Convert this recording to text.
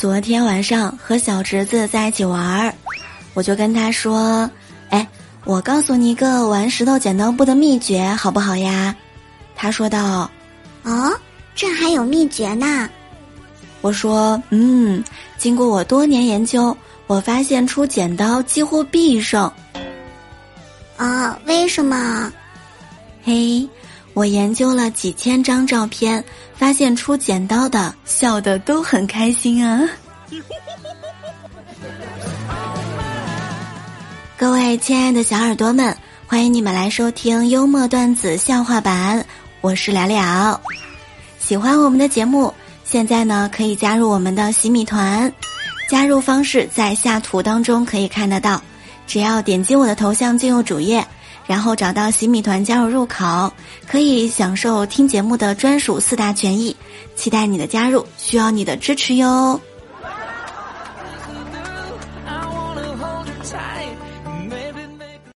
昨天晚上和小侄子在一起玩儿，我就跟他说：“哎，我告诉你一个玩石头剪刀布的秘诀，好不好呀？”他说道：“哦，这还有秘诀呢。”我说：“嗯，经过我多年研究，我发现出剪刀几乎必胜。”啊，为什么？嘿，我研究了几千张照片，发现出剪刀的笑的都很开心啊！各位亲爱的小耳朵们，欢迎你们来收听幽默段子笑话版，我是了了。喜欢我们的节目，现在呢可以加入我们的洗米团，加入方式在下图当中可以看得到。只要点击我的头像进入主页，然后找到洗米团加入入口，可以享受听节目的专属四大权益。期待你的加入，需要你的支持哟。